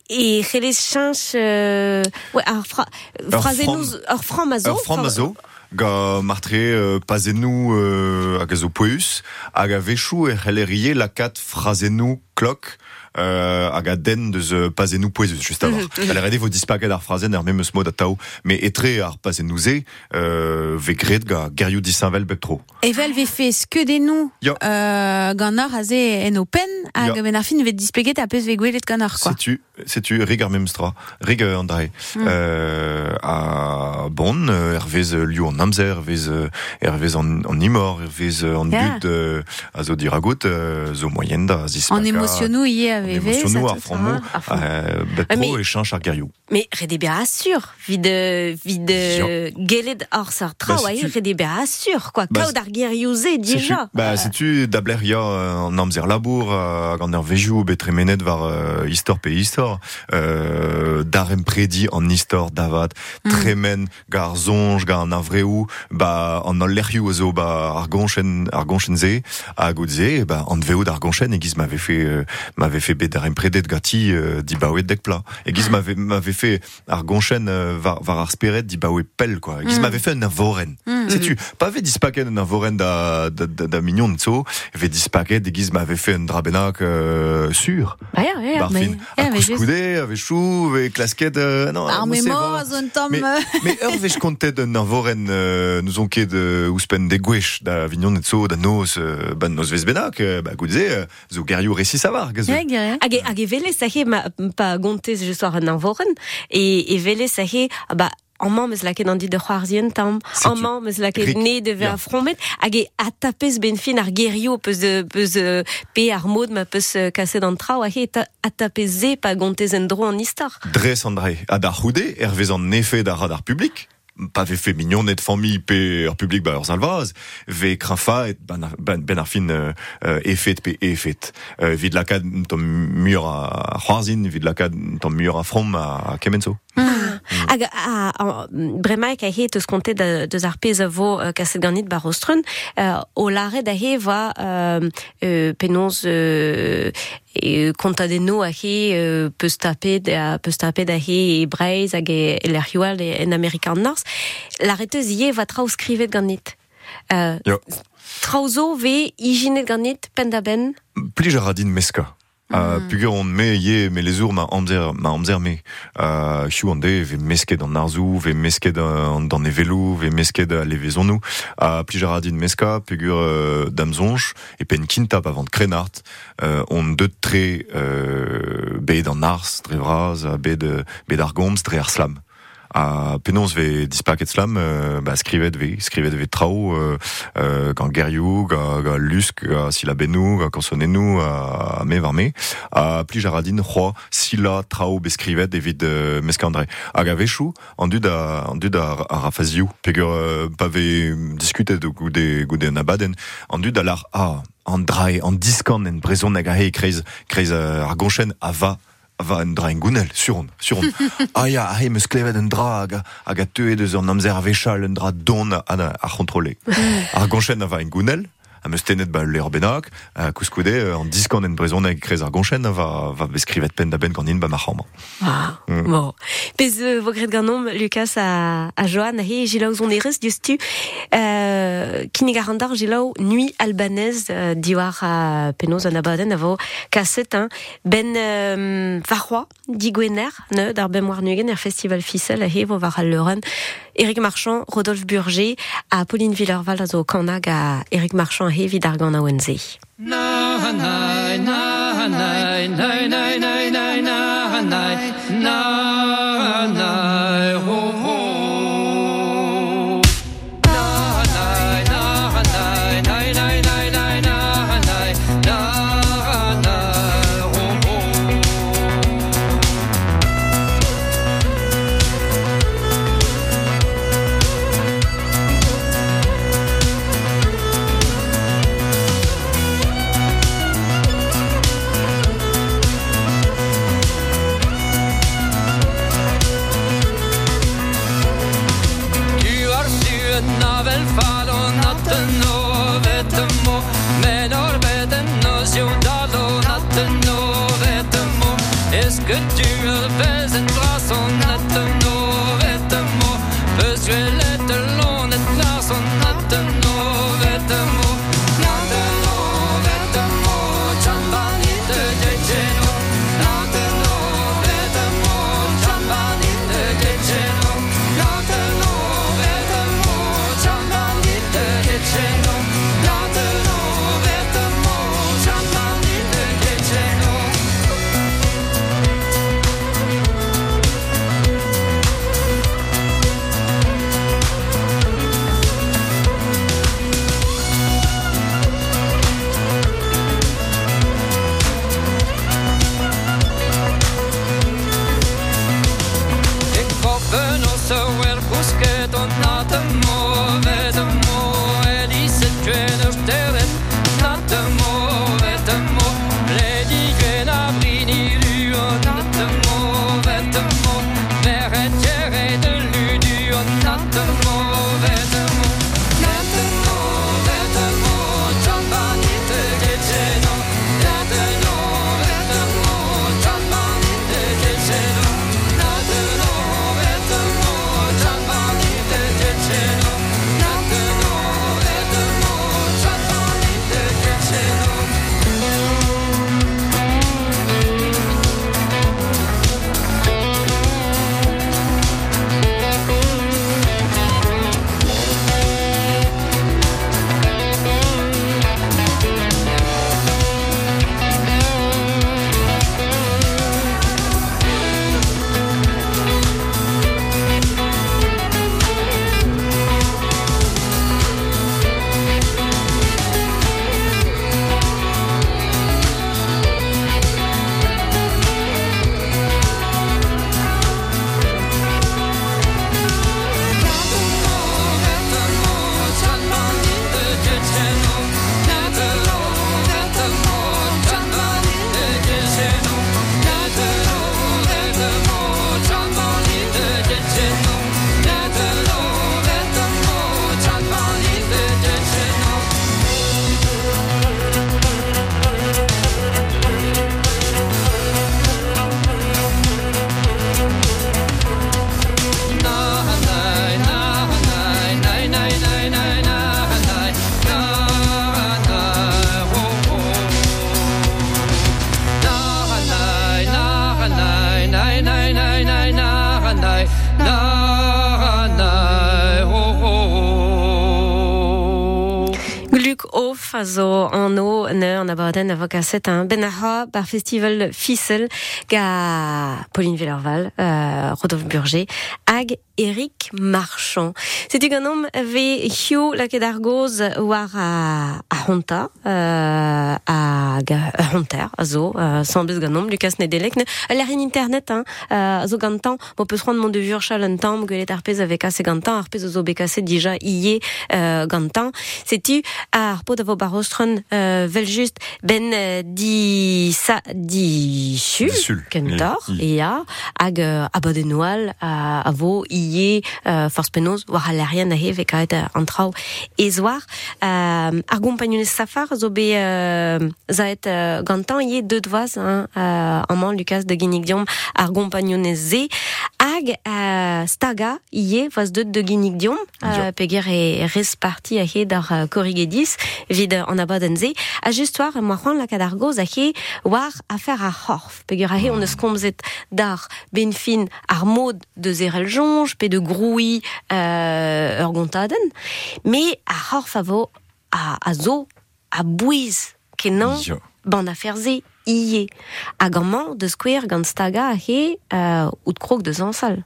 e... E c'helez chanch... Euh, ouais, ar, fra, frazennouz, ar framazo. ur framazo ga martre euh, pazenou euh, hag a zo poeus hag a vechou e c'hellerie lakat frazenou klok euh, hag a den deus euh, pazenou poezus just avant. Mm -hmm. vo dispaget ar frazen er memeus mod a tao, me etre ar pazenouze euh, ve gret ga gerioù disanvel bep tro. Evel ve fe skedenou Ya. euh, gant ar a ze en open hag Ya. ben ar fin ve dispeget a peus ve gwelet gant ar, quoi. Setu, setu, rig ar memstra, rig euh, André. Mm. Euh, a bon, euh, ervez euh, liou an amzer, ervez, euh, ervez an, an imor, ervez euh, an Ya. but euh, a zo diragout, euh, zo moyen da zispaka. An émotionnou ie a avait émotion ça, noire, à fond. euh, bet Ah, pro mais- et chin chargariou. Mais rede bien assure, vide vide geled or sa tra, Bah, si ouais, tu- rede bien assure quoi. Bah, Kao d'arguer usé déjà. Bah, si tu dableria euh, en amzer labour, euh, gant ur vejou betre menet var euh, istor pe istor, euh, darem predi an istor davat, Mm. tremen gar zonj, gar an avreou, bah, lerioù zo, bah, ar gonchen, ar gonchen ze, a gout ze, bah, an veo d'ar gonchen, e giz m'avait fait, euh, m'avait fait bet darem predet gati, euh, di baouet dek pla. E giz m'avait, m'avait fait ar gonchen, euh, var, var ar speret di baouet pel, quoi. Giz Mm. m'avait fait un avoren. Sais-tu, pas fait dispaquet d'un avoren da, da, da, da mignon de so, fait dispaquet des giz m'avait fait un drabenac, euh, sûr. Bah, ja, ja, Barfin, mais- ja, a mais juste- couscoudé, avec chou, avec clasquette, euh, non, Ah, mais moi, zone Tom. Mais, mais vech kontet d'un avoren, euh, nous on de ouspen de gwech, da vignon de so, da nos, euh, vesbenac, euh, bah, goudze, euh, zo geriou réci savar, gazo. Ja, gare. Hage, hage vele sahe ma pa gonte je soir an anvoren. Et, et vele sahe ah bah en mamm eus lake an dit de c'hoarzien tam, mamm eus ne de ver fromet, hage a tapez ben fin ar gerio peus de peus euh, pe ar mod ma peus euh, kaset an trao, hage ta, a tapez ze pa gonte en dro an istar. Dres André, a dar roude, hervez en effet da radar public, pas ve fait mignon net famille pe ur public ba ur salvaz, ve et ben, ben, ben ar fin euh, euh, efet pe efet. Euh, vid lakad tom mur a c'hoarzin, vid lakad tom mur a from a kemenso. Hag a, a, bremaik a he eus konte de, deus ar pez a vo euh, kaset ganit bar ostrun, euh, o lare da he va euh, euh, penoz euh, e kontadeno a he euh, peus tapet da, peus tapet da he e breiz hag e, lerioal en Amerikan Nors. L'arreteuz ie va trao skrivet ganit. Euh, Yo. Traozo ve ijinet ganit pen da ben. Pli a radin meska. Uh, Pugur on me ye me les ours ma amzer ma amzer me. Uh, chiou ande ve mesket an arzou ve mesket an dan e velou ve mesket a levezon nou uh, pli a radin meska pugur uh, damzonj e pen kintap avant krenart. Uh, on de tre uh, bet an ars dre vraz a bet uh, bet ar gomz dre ar slam a penons ve dispaket slam euh, ba skrivet ve skrivet ve trao euh, euh, gant gerioù ga, ga lusk ga sila benou ga kansonenou a, a me var me. A pli jaradin c'hoa sila trao be skrivet evit euh, meskandre. Hag a vechou an dud a, an dud a, a rafazioù pegur euh, pa ve diskutet o goude goude an abaden an dud a lar a an drai an diskan en brezon hag a he kreiz euh, gonchen a va va un dra en gounel, sur on, sur on. [laughs] ah ya, ah, me sklevet un dra hag a- hag ur amzer a vechal un dra don a, a, a kontrole. Ar gonchen a va en gounel, a meus tenet ba l'er benak, a kouskoude, euh, an diskan en brezon hag krez ar gonchen va, va beskrivet pen da ben gant in ba ma chambre. Ah, Mm. bon. Pez euh, vo gret ganom, Lucas a, a Johan, he jilaou zon erez diustu, euh, kinig a randar jilaou nuit albanaise euh, diwar a penoz an abaden a vo kaset, hein, ben euh, varroa, di gwener, ne, d'ar ben war nugen, er festival fissel, a he vo var al leuren, Eric Marchand, Rodolphe Burger, a Pauline Villerval a zo kanag a Eric Marchand a he vid ar ne an abaden a vakaset un ben a bar festival Fissel ga Pauline Villerval, euh, Rodolphe Burger, hag Eric Marchand. C'était un homme ve hiu la ket ar goz war a, a honta, euh, a a honter, a zo, euh, sans beus gant homme, Lucas Nedelek, ne, a l'air internet, hein, euh, zo gantan, mo peus rand mon de vurchal un tamm, gwelet ar pez avec assez gantan, ar pez zo bekaset dija iye euh, gantan. C'est-tu ar pot avo barostron euh, vel ben euh, di sa di sul, kentor, I- e a hag euh, abadenoal a, a vo iye euh, force penaos war a larien a he ve kaet euh, an trao e zoar euh, ar gompagnonez safar zo be zaet gantan iye deud vaz hein, an man Lucas de Guinigdiom ar gompagnonez ze hag euh, staga iye vaz deud de Guinigdiom euh, Ja. peger e res parti a he dar euh, korrigedis vid euh, an abadenn ze a just war ma c'hoant lakad ar goz a he war a fer ar c'horf peger a he on eus komzet dar ar mod de zerel jonge pe de groui euh, ur gontaden me ar c'horf a vo a, a zo a bouiz kenan ban ze ie. Hag an man deus skwer gant staga he uh, out krog deus ansal.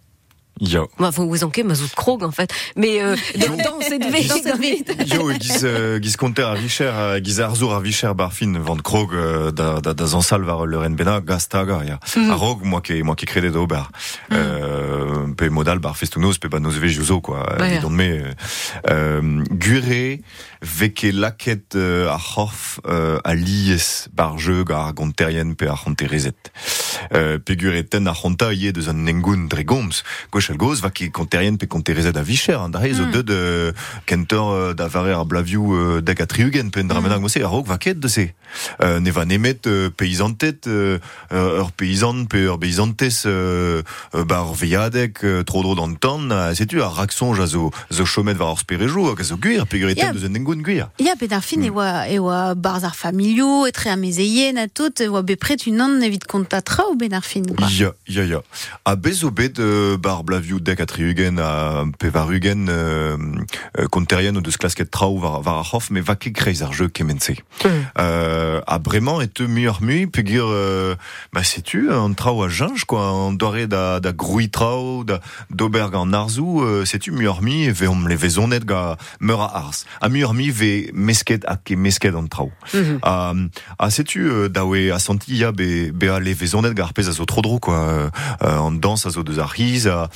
Ya. Ma faut vous en ket ma zout krog en fait mais euh, [laughs] dans, cette veille dans cette veille Jo, giz, euh, giz konter a vicher, euh, giz ar zour a vicher bar fin vant krog euh, da, da, da zansal var le ren bena gastaga, ya. A rog, moi ke, moi ke krede d'ober. Euh, pe modal bar festounoz, pe ba noz quoi. Bah, Euh, ya. Didon me, euh, gure, veke laket euh, a c'horf euh, a lies bar jeu gar gonterien pe a c'honterezet. Euh, pe gure ten a c'honta ie deus an nengoun goz, va ke konterien pe konterezet a vicher, an da zo deud euh, kentor euh, da euh, dek a triugen pen dramenag mm. a rog va ket de se. Euh, ne va nemet euh, euh, euh, ur paysan pe ur euh, euh, veiadek euh, d'an tan, euh, setu a raksonj a zo, zo chomet var ur sperejou, a zo guir, pe Ya. deus an nengoun guir. Ya, fin, e oa, e oa barz ar familio, etre a mezeien, a tout, e oa bepret unan evit konta trao ben ar fin, quoi. Ya, ya, ya. A bez o bet euh, bar blaviou dek a triugen a pe varugen euh, euh, konterien deus klasket trao var, var a c'hof, me va ket kreiz ar jeu kemense. Euh, a bremañ et te muioc'h mui peogwir euh, bah sais-tu un trao a jinge quoi an doare da da grouy trao da d'oberg an arzou euh, sais-tu muioc'h mui e veom le vezonet ga meur a ars. A muioc'h mui ve mesket a ke mesket an trao a a sais-tu euh, dawe a senti ya be be a le vezonet ga ar pez a zo tro dro quoi euh, euh, an dans a zo deus ar riz a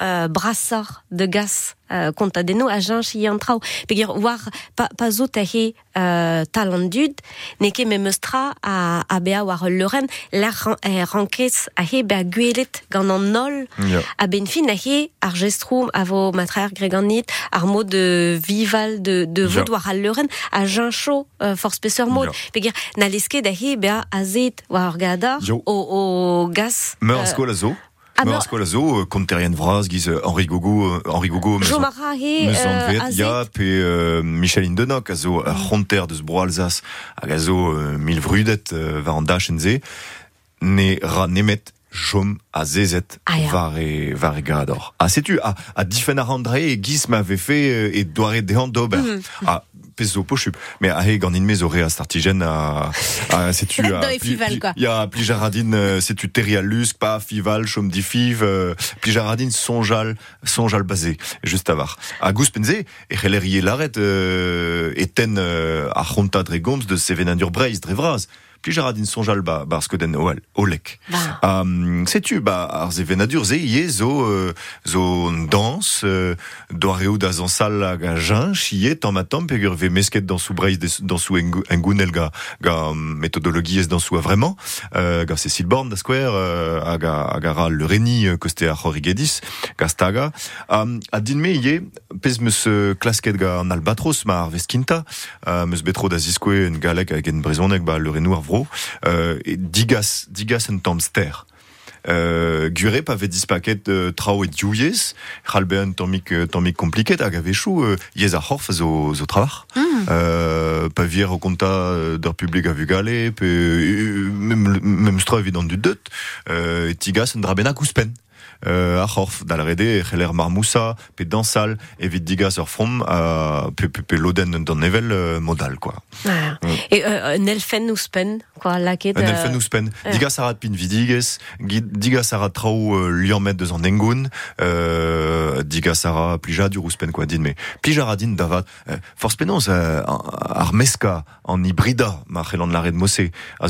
euh, brassard de gas euh, kontadeno a jinch ie an trao. Peogwir war pa, pa zo ta he euh, talandud, ne ket memeus tra a, a bea war le ren, la ran, eh, rankez a he bea gwelet gant an nol, Ya. a ben fin a he ar gestroum a vo matrer greganit, ar mod de vival de, de vod war al leuren a jincho euh, force peseur mod. Ja. Peogwir na he bea a zet war gada Jo. o, o gas. Meur euh, a zo, ah, meur meur- a skol a zo, euh, konterien vraz, giz euh, Henri Gogo, euh, Henri Gogo, euh, vet, ya, pe euh, Micheline Denok, a zo ur c'honter deus bro Alsace, hag a zo euh, mil vrudet euh, va an dachenn ze, ne ra nemet chom a zezet Ah, ya. var e, var e gador. A setu, a, a difen ar andre e giz m'ave fait euh, e doare dehan d'ober. Mhm. A pez zo pochup. Me a he gant in mez o re a startigen a, a setu... a, [laughs] Dans les fivals, quoi. Ya pli jaradin, euh, setu teri a lusk, pa fival, chom di fiv, euh, pli jaradin sonjal, sonjal basé, just avar. A gous penze, e c'heller laret euh, eten euh, a c'honta dregoms de sevenadur breiz dre vraz. Pli jaradin sonjal ba, olek. Bah. Um, sais-tu, ar ze venadur ze ie zo, zo dans, euh, doareo da pegur ve mesket dans sou breiz dans sou engounel ga, ga um, metodologie ez dans sou vraiment, euh, ga Cécile Born da square, euh, hag a, hag a ra le reni euh, koste a c'horigedis, ga staga. Um, a din me ie, pez meus klasket ga an albatros ma ar veskinta, meus betro da ziskoe en galek hag en brezonek ba le vro, euh, et digas, digas en tamm ster. euh, gure pa vet dispaket euh, trao et diouies, c'halbean tammik, euh, tammik kompliket hag a vechou, euh, yez a c'horf zo, zo travar. Mm. Euh, pa vir o konta euh, d'ur publik a vu gale, pe euh, mem, mem stra du deut, euh, tigas un drabenak ouspen. Euh, a c'horf da la rede e c'heller marmoussa, pe dansal, evit digas ur from, a pe, pe, pe loden d'an nevel euh, modal, quoi. Et euh, un elfen ouspen, quoi, laket. Un euh, elfen ouspen. ouais. Digas arat pin vidiges, digas arat euh, liamet an engoun, euh, digas plija du ouspen quoi din, mais davat, euh, force penons euh, ar meska an hybrida, ma c'hellan la red mosse, a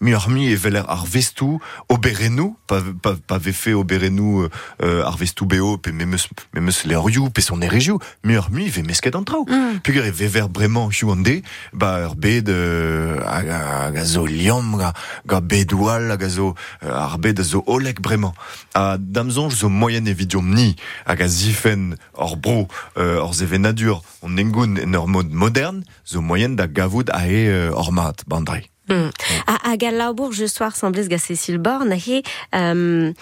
zo deus ar hiz. Mi ar mi e veler ar vestou oberenou, pa, pa, pa vefe oberenou euh, ar vestou beo, pe memeus, memeus le rioù, pe son erejioù, mi ar mi ve mesket an trao. Mm. Puger e vever bremañ hiu an de, ba ur bed euh, a- hag a zo liam, ga, ga bed oual, hag a zo euh, ar bed zo olek bremañ. A damzonj zo moyen evidiom ni, a zifen hor bro, euh, hor zevenadur, on engoun en ur mod modern, zo moyen da gavout a e euh, hor mat, bandrei. Mm. A, a gal laobour je soir semblez ga Cécile Born a he um,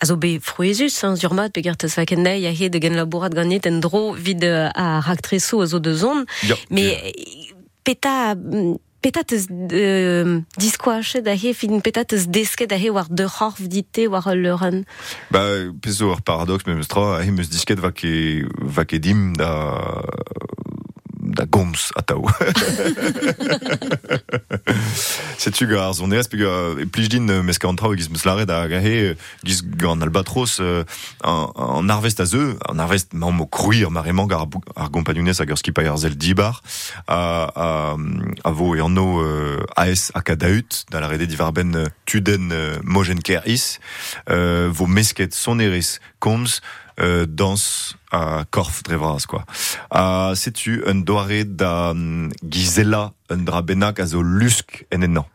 a zo be frouezus hein, zurmat pe gert eus vakennei a he de ganit en dro vid euh, a a zo de zon mais euh, peta mm, petat eus euh, diskoachet da he fin petat eus desket da he war de c'horf dite war ul leuren Ba, pezo ur paradox tra, a he meus disket va ke, va ke dim da da goms ataou. Setu [laughs] ga ar zoneaz, pe ga e plij din euh, mes ka an trao giz meus lare da gahe giz gant albatros euh, an, an arvest a zeu, an arvest ma mo kruir maremant gar, bou- ar gompagnonez hag ur skipa ar zel dibar a, a, a vo e anno euh, AS akadaut da la rede divarben euh, tuden euh, mojen ker is euh, vo mesket soneris komz euh, dans a korf drevras quoi. A setu un doare da mm, gizela un drabenak a zo lusk en ennan.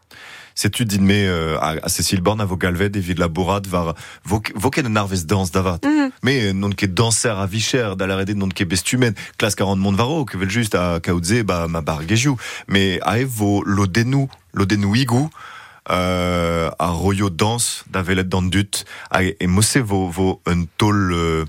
Setu din me euh, a, a Cécile Born a vo galvet evit laborat var vo, vo ken un arvez dans davat. Me euh, non ket danser a vicher da la rede non ket bestumen klas 40 mont varo que vel just a kaoutze ba ma bar. Me a e vo lodenou lodenou igou euh, a royo dans da velet dan dut a, e mosse vo, vo un tol euh,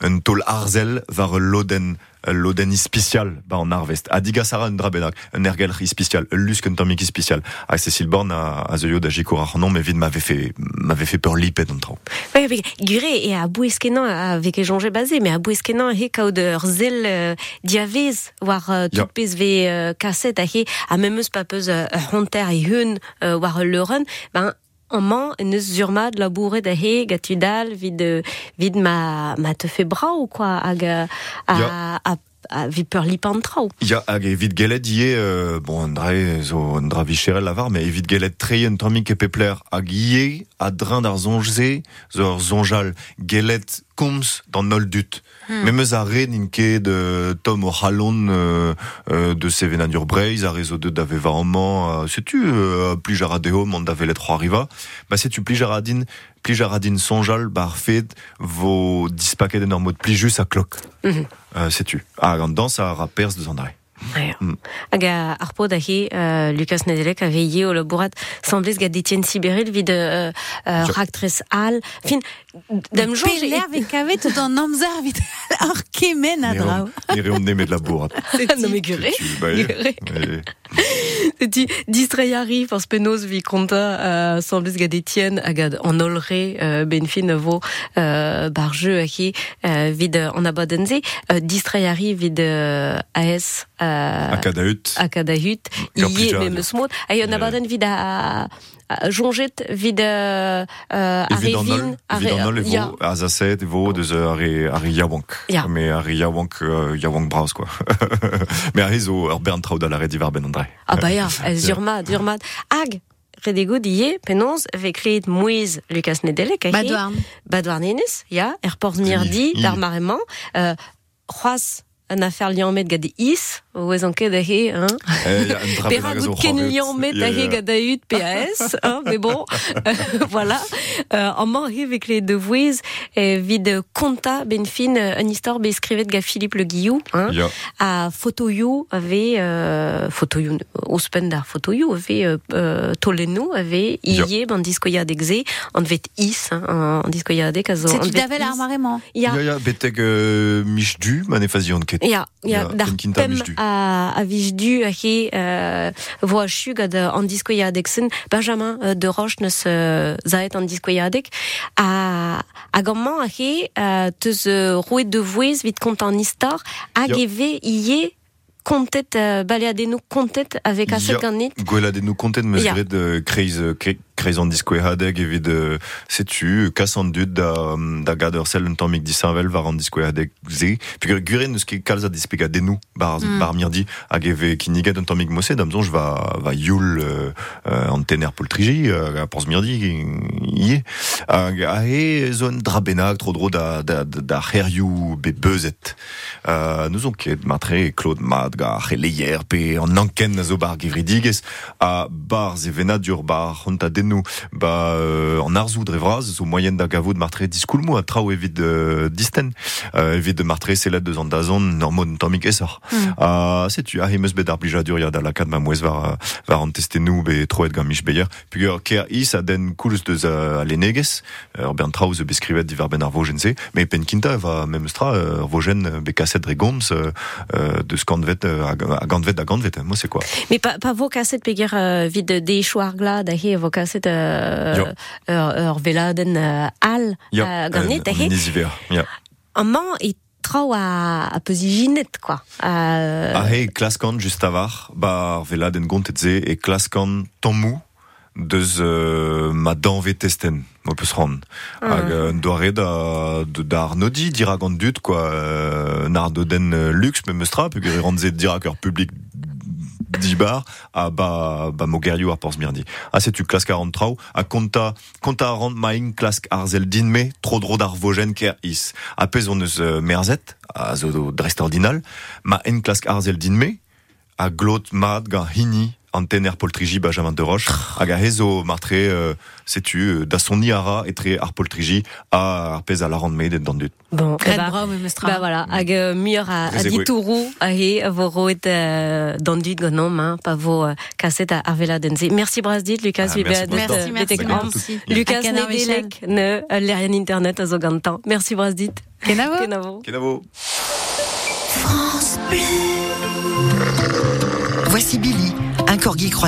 un tol arzel var loden loden ispicial ba an arvest. A diga sara un drabenak, un ergel ispicial, un lusk un tamik ispicial. A Cécile Born a, a zeyo da jiko ar non, mais vid m'avait fait, m'avait fait peur lipet an trao. Ouais, avec gure et à boueskenan avec échanger basé mais à boueskenan he ur zel euh, diavez war euh, tout pez ve euh, a he a memeus pa peus ur honter e hun war ul leuren ben en man eus zurmad labouret a he gatudal vid euh, vid ma ma te fait bras ou quoi hag a Ja. a a vid peur lipan trao Ya hag evit gelet ie, euh, bon, un dra zo un dra vicherel lavar, mais evit gelet treie un tamik e pepler hag ie a drin d'ar zonjze, zo ur zonjal gelet komz dans nol dut. Hmm. Me meus a re ninke de tom o halon euh, euh, de sevenadur breiz, a rezo de dave varoman, euh, setu euh, plij a radeo, mont dave let riva, ba setu plij a radin, plij a radin sonjal, bar fet, vo dispaket en ur mod plijus a klok. Mhm. Euh, setu. A gant dans a rapers de zandre. Ouais. Mm. Hag a ar pod euh, Lucas Nedelek a veillé au labourat semblez ga Etienne Sibéril vid euh, euh, raktres al fin Peler vez kavet tout an amzer vit ar kemen a drao. Ni reom nemet la bourre. [laughs] non mais gure Gure. Ti distraiari force penos vi konta euh, semblez ga d'Etienne hag a an olre fin a vo bar jeu a he vid an abadenze distraiari vid akadahut Gar ie me meus mod abaden vid a, jonget vid euh, euh, a Evit an revin ol, a evit an ol re- ya. evo, a zaset evo deus ur ari, ari yawank. Ya. Mais ari yawank, euh, yawank braus, quoi. [laughs] Mais ari zo ur bern traoù da la redi var ben andrei. Ah bah ya, [laughs] el zurmad, zurmad. Hag, redego die, penons, vek leet mouiz Lucas Nedelek, a Badouarn. Badouarn enez, ya, er porz mirdi, I. dar marement, euh, c'hoaz un affaire liant met gade is, ou est enquête d'ahe, hein? Eh, un Pera benag zo gout ken liant met ya. d'ahe gadaut PAS, [laughs] hein, mais bon, euh, voilà. Euh, en manri avec les deux voies, et vide conta ben fin, euh, une histoire ben escrivet de ga Philippe Le Guillou, hein. Ya. à Photoyou avait euh, Photoyou Ospenda Photoyou avait euh, euh, Toleno avait Ja. ié ban diskoya d'exe on devait is hein, en diskoya d'exe kazo C'est tu devait d'avais is. l'armarement. Ya Ya, beteg euh, mich du, manefazi on ket. Ja, ja, Ja, pem a, a vijdu a he voa chugad an Benjamin euh, de Roche neus euh, zaet an diskoyadek a, a gamman a he teus roet de voez vit kont an istor hag Ja. eve ie kontet avec a Ja. set ganit meus kreiz, kre- kreiz an disko e hadeg evit euh, setu, kassan dud da, da gader sel un tammik disanvel var an disko e hadeg ze. Puis guren eus ket kalza dispega denou bar, Mm. bar mirdi hag eve kiniget un tammik mose damzonj va, va youl euh, euh, an tener poltriji euh, a porz mirdi ie. Hag a he zon dra benag tro dro da, da, da, da be beuzet. Euh, nous on ket matre Claude Mad ga c'heleier pe an anken a zo bar gevridigez a bar ze venadur bar honta dennou ba euh, an arzou dre vraz zo moyen da gavo de martre diskoulmou a trao evit euh, disten euh, evit de martre selet deus an dazon normod tammik esor Mm. a setu a hemeus bet ar blijadur ya da lakad ma mouez var, euh, var an testennou be troet gant mich beyer. Pugur ker is a den koulz deus a lenegez ur ben trao ze beskrivet divar ben ar vojen se me pen kinta va même stra ur vojen euh, be euh, euh, deus gantvet euh, a a gantvet a gantvet moi c'est quoi? Mais pas, pas vos cassettes peguer euh, vide des choir glad a he vos cassettes euh, Jo. ur, ur veladen euh, al ya euh, ganit a an he nisiver ya an man e trao a, a peuzijinet quoi. Euh, a he klaskan just avar bar vela den gontet ze e klaskan tammou deus euh, ma danvet testen mo peus ran hag euh, un doare da de- d'ar nodi dira gant dut quoi euh, nar de den euh, luxe me meustra peogre e rantzet dirak ur public dibar a ba ba mogerioù ar porz mirdi a setu klask a rand trao a konta konta a rand ma ing klask ar zel din me tro dro d'ar vojen ker is. A pez euh, merzet a zo drest ordinal ma en klask ar zel din me a glot mat gant hini an tener poltriji Benjamin de Roche hag a hezo martre euh, setu euh, da son niara etre ar poltriji a ar pez a la rand me den dan dut bon eh Red ben, Bra, mais mestra. Bah voilà, hag mur a, a ditourou a he a vo roet euh, dandut ganom, hein, pa vo euh, kasset a arvela denze. Merci Brasdit, Lucas, Ah, merci Merci, merci. Lucas À. Nedelek, ne l'erian internet a zo gantan. Merci Brasdit. Kenavo. Kenavo. Kenavo Voici Billy, un corgi croisé.